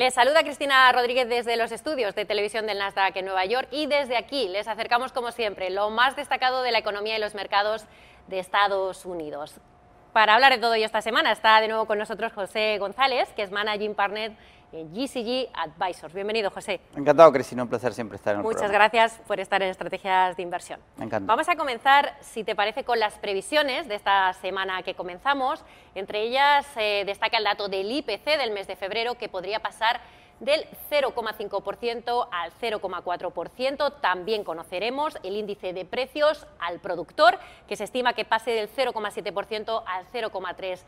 Les saluda Cristina Rodríguez desde los estudios de televisión del Nasdaq en Nueva York y desde aquí les acercamos como siempre lo más destacado de la economía y los mercados de Estados Unidos. Para hablar de todo ello esta semana está de nuevo con nosotros José González, que es Managing Partner en GCG Advisors. Bienvenido, José. Encantado, Cristina, un placer siempre estar en el Muchas gracias por estar en Estrategias de Inversión. Encantado. Vamos a comenzar, si te parece, con las previsiones de esta semana que comenzamos. Entre ellas eh, destaca el dato del IPC del mes de febrero, que podría pasar del 0,5% al 0,4%. También conoceremos el índice de precios al productor, que se estima que pase del 0,7% al 0,3%.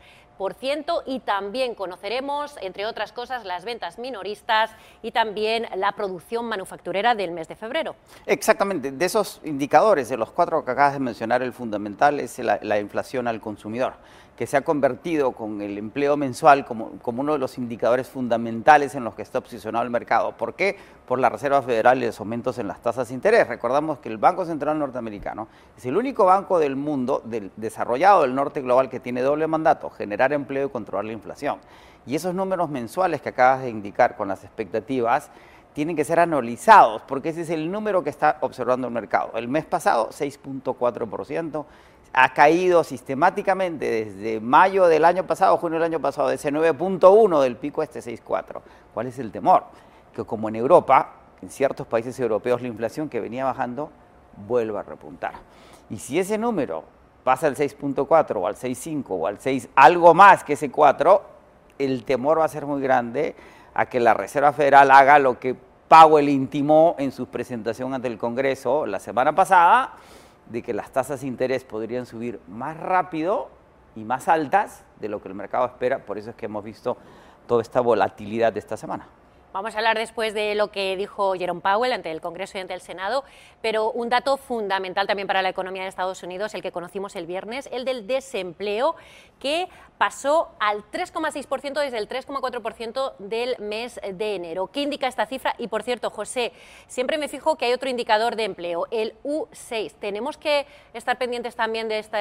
Y también conoceremos, entre otras cosas, las ventas minoristas y también la producción manufacturera del mes de febrero. Exactamente, de esos indicadores, de los cuatro que acabas de mencionar, el fundamental es la, la inflación al consumidor que se ha convertido con el empleo mensual como, como, uno de los indicadores fundamentales en los que está posicionado el mercado. ¿Por qué? Por la Reserva Federal y los aumentos en las tasas de interés. Recordamos que el Banco Central Norteamericano es el único banco del mundo del, desarrollado del norte global que tiene doble mandato, generar empleo y controlar la inflación. Y esos números mensuales que acabas de indicar con las expectativas, tienen que ser analizados, porque ese es el número que está observando el mercado. El mes pasado, 6.4%, ha caído sistemáticamente desde mayo del año pasado, junio del año pasado, de ese 9.1 del pico a este 6.4. ¿Cuál es el temor? Que como en Europa, en ciertos países europeos, la inflación que venía bajando vuelva a repuntar. Y si ese número pasa al 6.4 o al 6.5 o al 6, algo más que ese 4, el temor va a ser muy grande a que la Reserva Federal haga lo que Powell intimó en su presentación ante el Congreso la semana pasada, de que las tasas de interés podrían subir más rápido y más altas de lo que el mercado espera, por eso es que hemos visto toda esta volatilidad de esta semana. Vamos a hablar después de lo que dijo Jerome Powell ante el Congreso y ante el Senado, pero un dato fundamental también para la economía de Estados Unidos, el que conocimos el viernes, el del desempleo, que pasó al 3,6% desde el 3,4% del mes de enero. ¿Qué indica esta cifra? Y por cierto, José, siempre me fijo que hay otro indicador de empleo, el U6. ¿Tenemos que estar pendientes también de este,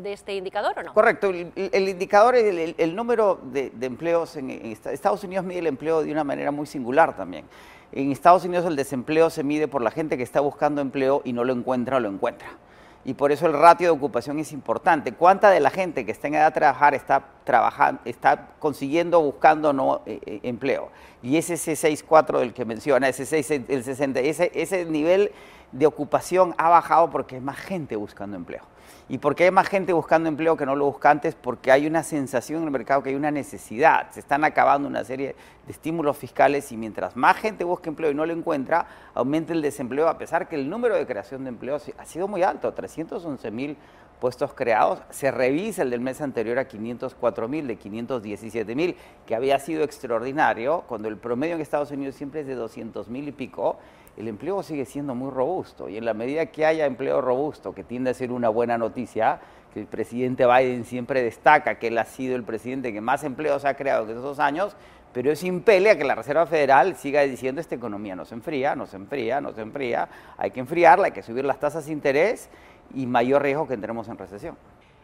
de este indicador o no? Correcto, el, indicador, el, el, número de, de empleos en, en Estados Unidos mide el empleo de una manera muy singular también. En Estados Unidos el desempleo se mide por la gente que está buscando empleo y no lo encuentra o lo encuentra. Y por eso el ratio de ocupación es importante. ¿Cuánta de la gente que está en edad de trabajar está, trabajando, está consiguiendo, buscando no, eh, empleo? Y es ese 6,4 del que menciona, ese 6, el 60, ese, ese nivel de ocupación ha bajado porque hay más gente buscando empleo. ¿Y por qué hay más gente buscando empleo que no lo busca antes? Porque hay una sensación en el mercado que hay una necesidad. Se están acabando una serie de estímulos fiscales y mientras más gente busca empleo y no lo encuentra, aumenta el desempleo, a pesar que el número de creación de empleo ha sido muy alto, 311 mil puestos creados. Se revisa el del mes anterior a 504 mil, de 517 mil, que había sido extraordinario, cuando el promedio en Estados Unidos siempre es de 200 mil y pico el empleo sigue siendo muy robusto y en la medida que haya empleo robusto, que tiende a ser una buena noticia, que el presidente Biden siempre destaca que él ha sido el presidente que más empleos ha creado en esos años, pero eso impele a que la Reserva Federal siga diciendo esta economía no se enfría, no se enfría, no se enfría, hay que enfriarla, hay que subir las tasas de interés y mayor riesgo que entremos en recesión.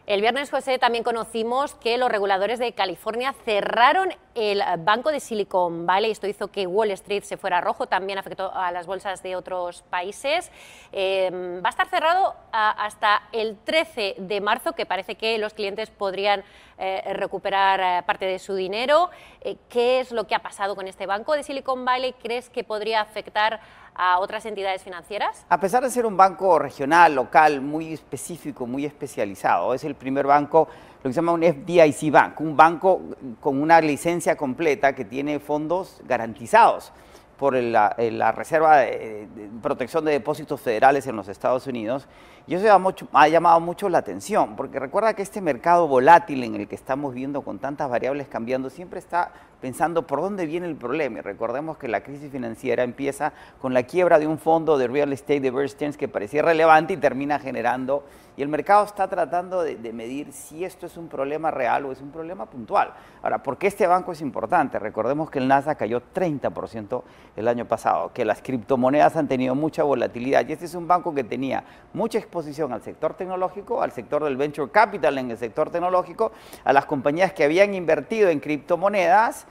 El viernes, José, también conocimos que los reguladores de California cerraron el banco de Silicon Valley. Esto hizo que Wall Street se fuera rojo, también afectó a las bolsas de otros países. Eh, va a estar cerrado a, hasta el 13 de marzo, que parece que los clientes podrían eh, recuperar eh, parte de su dinero. Eh, ¿Qué es lo que ha pasado con este banco de Silicon Valley? ¿Crees que podría afectar a otras entidades financieras? A pesar de ser un banco regional, local, muy específico, muy especializado, es el primer banco, lo que se llama un FDIC Bank, un banco con una licencia completa que tiene fondos garantizados por la, la, Reserva de, de, Protección de Depósitos Federales en los Estados Unidos. Y eso ha, llamado mucho la atención, porque recuerda que este mercado volátil en el que estamos viendo con tantas variables cambiando siempre está pensando por dónde viene el problema. Y recordemos que la crisis financiera empieza con la quiebra de un fondo de real estate de Bear que parecía relevante y termina generando y el mercado está tratando de, medir si esto es un problema real o es un problema puntual. Ahora, ¿por qué este banco es importante? Recordemos que el Nasdaq cayó 30% el año pasado, que las criptomonedas han tenido mucha volatilidad y este es un banco que tenía mucha exposición al sector tecnológico, al sector del venture capital en el sector tecnológico, a las compañías que habían invertido en criptomonedas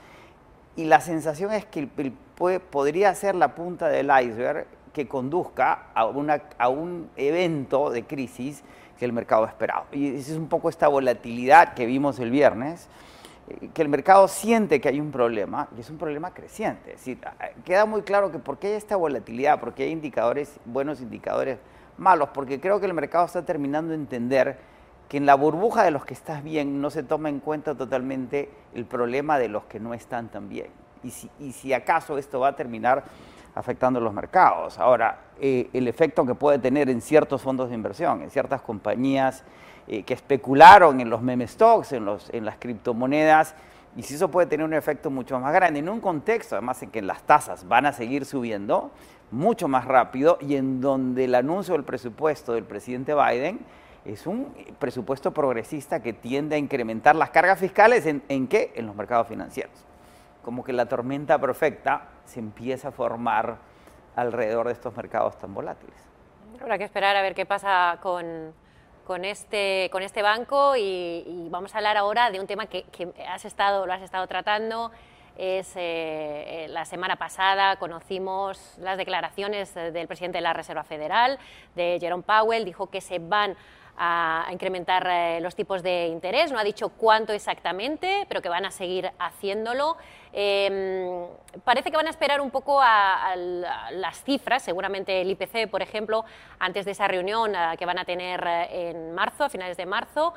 y la sensación es que podría ser la punta del iceberg que conduzca a, un evento de crisis que el mercado esperaba. Y esa es un poco esta volatilidad que vimos el viernes, eh, que el mercado siente que hay un problema y es un problema creciente. Es queda muy claro que por qué hay esta volatilidad, porque hay indicadores, buenos indicadores malos, porque creo que el mercado está terminando de entender que en la burbuja de los que estás bien no se toma en cuenta totalmente el problema de los que no están tan bien. Y y si acaso esto va a terminar afectando los mercados. Ahora, eh, el efecto que puede tener en ciertos fondos de inversión, en ciertas compañías eh, que especularon en los meme stocks, en, los, en las criptomonedas, y si eso puede tener un efecto mucho más grande, en un contexto además en que las tasas van a seguir subiendo mucho más rápido y en donde el anuncio del presupuesto del presidente Biden es un presupuesto progresista que tiende a incrementar las cargas fiscales en, en qué? En los mercados financieros como que la tormenta perfecta se empieza a formar alrededor de estos mercados tan volátiles. Habrá que esperar a ver qué pasa con, con, este, con este banco y, vamos a hablar ahora de un tema que, has estado, lo has estado tratando. Es eh, la semana pasada conocimos las declaraciones del presidente de la Reserva Federal, de Jerome Powell, dijo que se van a, incrementar eh, los tipos de interés. No ha dicho cuánto exactamente, pero que van a seguir haciéndolo. Em, parece que van a esperar un poco a, las cifras, seguramente el IPC, por ejemplo, antes de esa reunión eh, que van a tener eh, en marzo, a finales de marzo.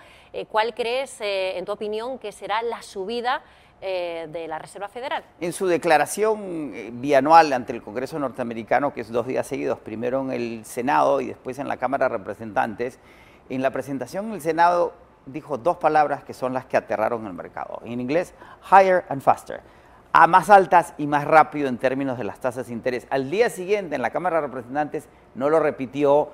¿Cuál crees, en tu opinión, que será la subida? de la Reserva Federal. En su declaración bianual ante el Congreso norteamericano, que es dos días seguidos, primero en el Senado y después en la Cámara de Representantes, en la presentación en el Senado dijo dos palabras que son las que aterraron el mercado. En inglés, higher and faster. A más altas y más rápido en términos de las tasas de interés. Al día siguiente, en la Cámara de Representantes, no lo repitió,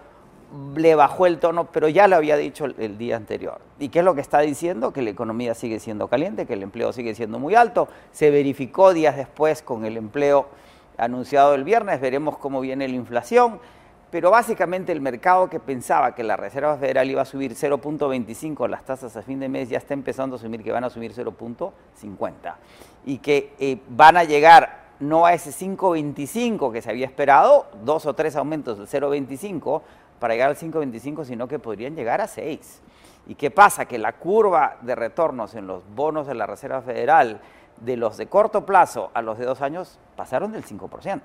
le bajó el tono, pero ya lo había dicho el, día anterior. ¿Y qué es lo que está diciendo? Que la economía sigue siendo caliente, que el empleo sigue siendo muy alto. Se verificó días después con el empleo anunciado el viernes, veremos cómo viene la inflación pero básicamente el mercado que pensaba que la Reserva Federal iba a subir 0.25 las tasas a fin de mes ya está empezando a asumir que van a subir 0.50 y que eh, van a llegar no a ese 5.25 que se había esperado, dos o tres aumentos del 0.25 para llegar al 5.25, sino que podrían llegar a 6. ¿Y qué pasa? Que la curva de retornos en los bonos de la Reserva Federal de los de corto plazo a los de dos años pasaron del 5%.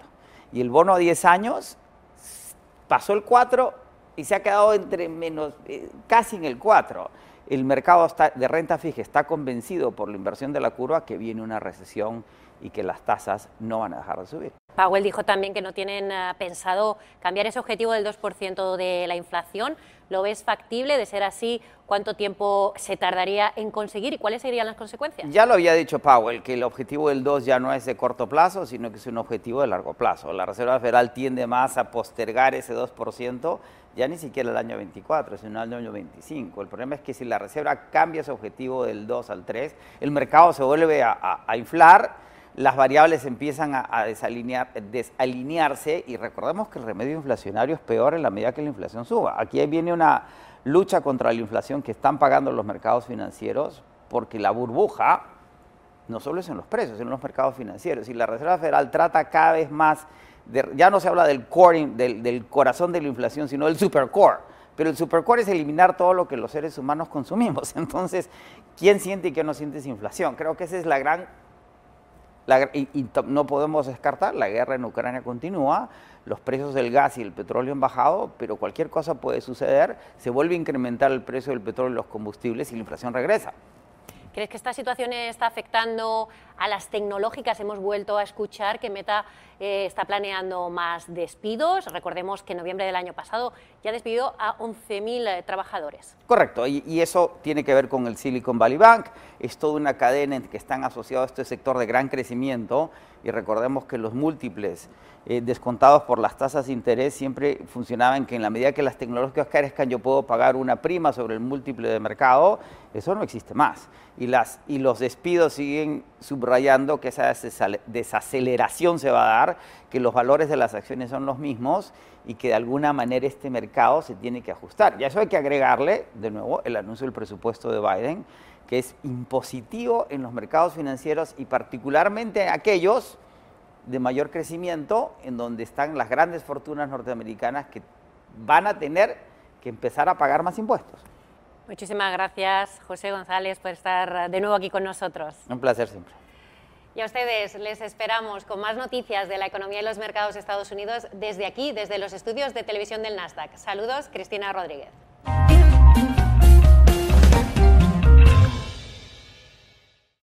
Y el bono a 10 años pasó el 4 y se ha quedado entre menos, eh, casi en el 4. El mercado de renta fija está convencido por la inversión de la curva que viene una recesión y que las tasas no van a dejar de subir. Powell dijo también que no tienen eh, pensado cambiar ese objetivo del 2% de la inflación. ¿Lo ves factible de ser así? ¿Cuánto tiempo se tardaría en conseguir y cuáles serían las consecuencias? Ya lo había dicho Powell, que el objetivo del 2 ya no es de corto plazo, sino que es un objetivo de largo plazo. La Reserva Federal tiende más a postergar ese 2%, ya ni siquiera el año 24, sino el año 25. El problema es que si la Reserva cambia ese objetivo del 2 al 3, el mercado se vuelve a inflar las variables empiezan a, desalinearse y recordemos que el remedio inflacionario es peor en la medida que la inflación suba. Aquí viene una lucha contra la inflación que están pagando los mercados financieros porque la burbuja no solo es en los precios, sino en los mercados financieros. Y la Reserva Federal trata cada vez más, ya no se habla del, core, del, del corazón de la inflación, sino del supercore. Pero el supercore es eliminar todo lo que los seres humanos consumimos. Entonces, ¿quién siente y quién no siente esa inflación? Creo que esa es la gran y, no podemos descartar, la guerra en Ucrania continúa, los precios del gas y el petróleo han bajado, pero cualquier cosa puede suceder, se vuelve a incrementar el precio del petróleo y los combustibles y la inflación regresa. ¿Crees que esta situación está afectando a las tecnológicas. Hemos vuelto a escuchar que Meta eh, está planeando más despidos. Recordemos que en noviembre del año pasado ya despidió a 11.000 eh, trabajadores. Correcto, y, eso tiene que ver con el Silicon Valley Bank. Es toda una cadena en que están asociados a este sector de gran crecimiento y recordemos que los múltiples eh, descontados por las tasas de interés siempre funcionaban que en la medida que las tecnológicas crezcan yo puedo pagar una prima sobre el múltiple de mercado, eso no existe más. Y, las, y los despidos siguen subrayando que esa desaceleración se va a dar, que los valores de las acciones son los mismos y que de alguna manera este mercado se tiene que ajustar. Y a eso hay que agregarle, de nuevo, el anuncio del presupuesto de Biden, que es impositivo en los mercados financieros y particularmente aquellos de mayor crecimiento, en donde están las grandes fortunas norteamericanas que van a tener que empezar a pagar más impuestos. Muchísimas gracias, José González, por estar de nuevo aquí con nosotros. Un placer siempre. Y a ustedes les esperamos con más noticias de la economía y los mercados de Estados Unidos desde aquí, desde los estudios de televisión del Nasdaq. Saludos, Cristina Rodríguez.